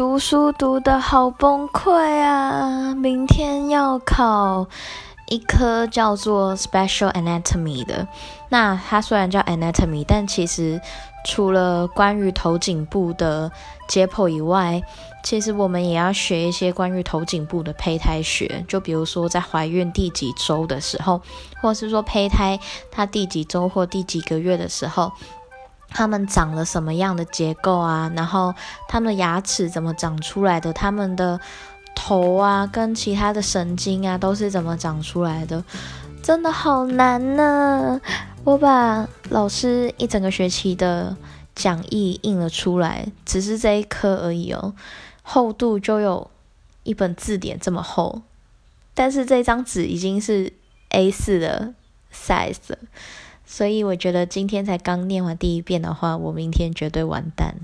读书读得好崩溃啊！明天要考一科叫做 Special Anatomy 的。那它虽然叫 Anatomy，但其实除了关于头颈部的解剖以外，其实我们也要学一些关于头颈部的胚胎学。就比如说在怀孕第几周的时候，或是说胚胎它第几周或第几个月的时候。他们长了什么样的结构啊？然后他们的牙齿怎么长出来的？他们的头啊，跟其他的神经啊，都是怎么长出来的？真的好难呢！我把老师一整个学期的讲义印了出来，只是这一科而已哦，厚度就有一本字典这么厚，但是这张纸已经是 A 四的 size 了。所以我觉得今天才刚念完第一遍的话，我明天绝对完蛋。